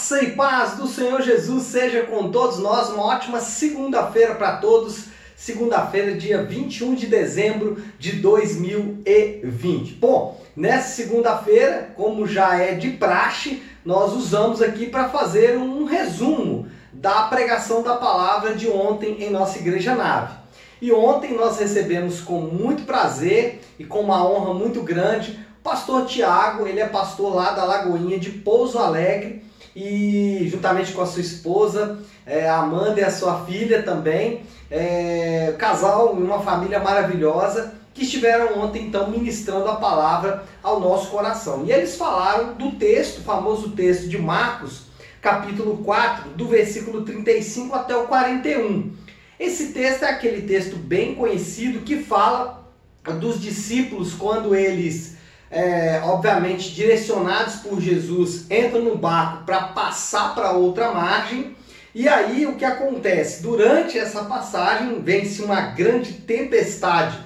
Graça e paz do Senhor Jesus seja com todos nós. Uma ótima segunda-feira para todos. Segunda-feira, dia 21 de dezembro de 2020. Bom, nessa segunda-feira, como já é de praxe, nós usamos aqui para fazer um resumo da pregação da palavra de ontem em nossa igreja nave. E ontem nós recebemos com muito prazer e com uma honra muito grande pastor Tiago, ele é pastor lá da Lagoinha de Pouso Alegre e juntamente com a sua esposa, é, Amanda e a sua filha também, é, casal e uma família maravilhosa que estiveram ontem então ministrando a palavra ao nosso coração. E eles falaram do texto, famoso texto de Marcos, capítulo 4, do versículo 35 até o 41. Esse texto é aquele texto bem conhecido que fala dos discípulos quando eles é, obviamente direcionados por Jesus, entram no barco para passar para outra margem. E aí o que acontece? Durante essa passagem vence uma grande tempestade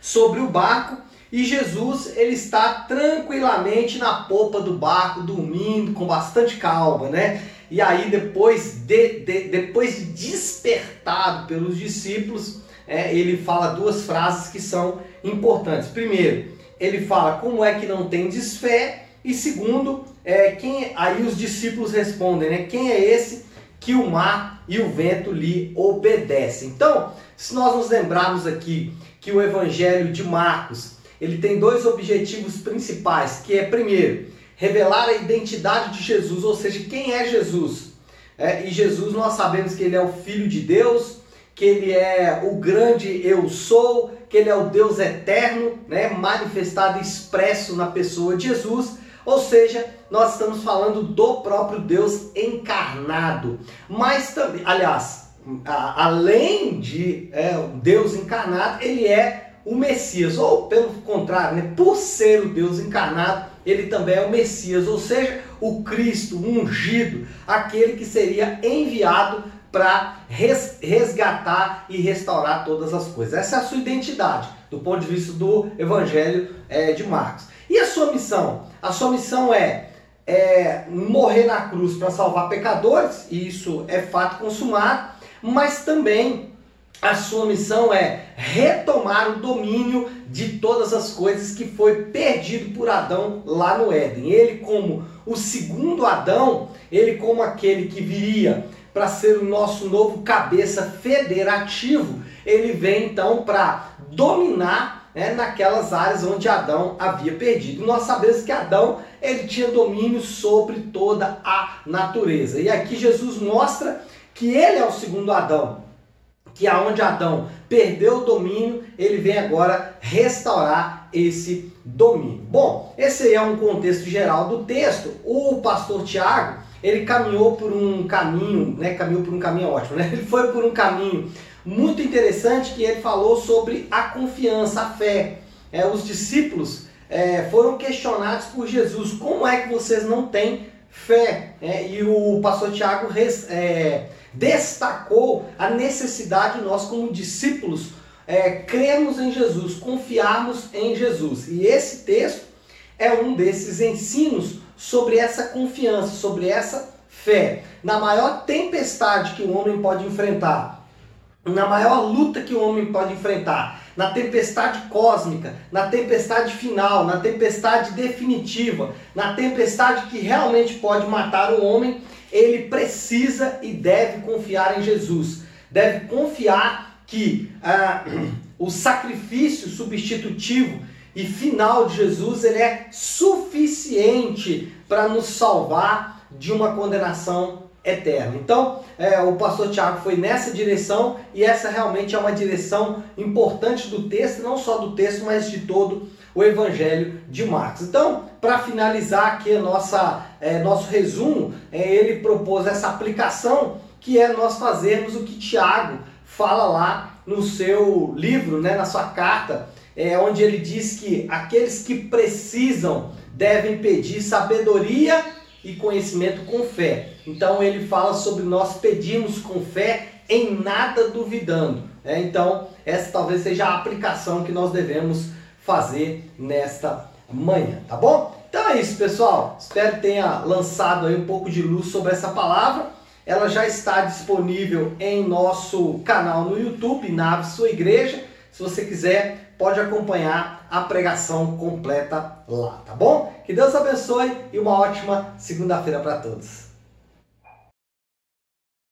sobre o barco e Jesus ele está tranquilamente na popa do barco, dormindo com bastante calma, né? E aí depois de, de depois de despertado pelos discípulos, é, ele fala duas frases que são importantes. Primeiro, ele fala como é que não tendes fé, e segundo, é, quem aí os discípulos respondem, né? Quem é esse que o mar e o vento lhe obedecem? Então, se nós nos lembrarmos aqui que o evangelho de Marcos, ele tem dois objetivos principais, que é primeiro, revelar a identidade de Jesus, ou seja, quem é Jesus. É, e Jesus nós sabemos que ele é o filho de Deus, que ele é o grande eu sou, que ele é o Deus eterno, né, manifestado e expresso na pessoa de Jesus. Ou seja, nós estamos falando do próprio Deus encarnado. Mas também, aliás, a, além de é, Deus encarnado, ele é o Messias, ou pelo contrário, né, por ser o Deus encarnado, ele também é o Messias, ou seja, o Cristo o ungido, aquele que seria enviado para resgatar e restaurar todas as coisas. Essa é a sua identidade, do ponto de vista do Evangelho é, de Marcos. E a sua missão? A sua missão é, é morrer na cruz para salvar pecadores, e isso é fato consumado, mas também a sua missão é retomar o domínio de todas as coisas que foi perdido por Adão lá no Éden. Ele, como o segundo Adão, ele, como aquele que viria para ser o nosso novo cabeça federativo, ele vem então para dominar né, naquelas áreas onde Adão havia perdido. Nós sabemos que Adão ele tinha domínio sobre toda a natureza. E aqui Jesus mostra que ele é o segundo Adão, que aonde Adão perdeu o domínio, ele vem agora restaurar esse domínio. Bom, esse é um contexto geral do texto. O pastor Tiago, ele caminhou por um caminho, né? Caminhou por um caminho ótimo, né? Ele foi por um caminho muito interessante que ele falou sobre a confiança, a fé. É, os discípulos é, foram questionados por Jesus: como é que vocês não têm fé? É, e o pastor Tiago res, é, destacou a necessidade de nós, como discípulos, é, crermos em Jesus, confiarmos em Jesus. E esse texto é um desses ensinos sobre essa confiança, sobre essa fé. Na maior tempestade que o homem pode enfrentar, na maior luta que o homem pode enfrentar, na tempestade cósmica, na tempestade final, na tempestade definitiva, na tempestade que realmente pode matar o homem, ele precisa e deve confiar em Jesus. Deve confiar que ah, o sacrifício substitutivo e final de Jesus ele é suficiente para nos salvar de uma condenação eterna. Então, é, o pastor Tiago foi nessa direção e essa realmente é uma direção importante do texto, não só do texto, mas de todo o Evangelho de Marcos. Então, para finalizar aqui nossa, é, nosso resumo, é, ele propôs essa aplicação que é nós fazermos o que Tiago fala lá no seu livro, né, na sua carta, é, onde ele diz que aqueles que precisam devem pedir sabedoria e conhecimento com fé. Então ele fala sobre nós pedirmos com fé em nada duvidando. É, então essa talvez seja a aplicação que nós devemos fazer nesta manhã, tá bom? então é isso, pessoal. Espero que tenha lançado aí um pouco de luz sobre essa palavra. Ela já está disponível em nosso canal no YouTube, Nave Sua Igreja. Se você quiser, pode acompanhar a pregação completa lá, tá bom? Que Deus abençoe e uma ótima segunda-feira para todos.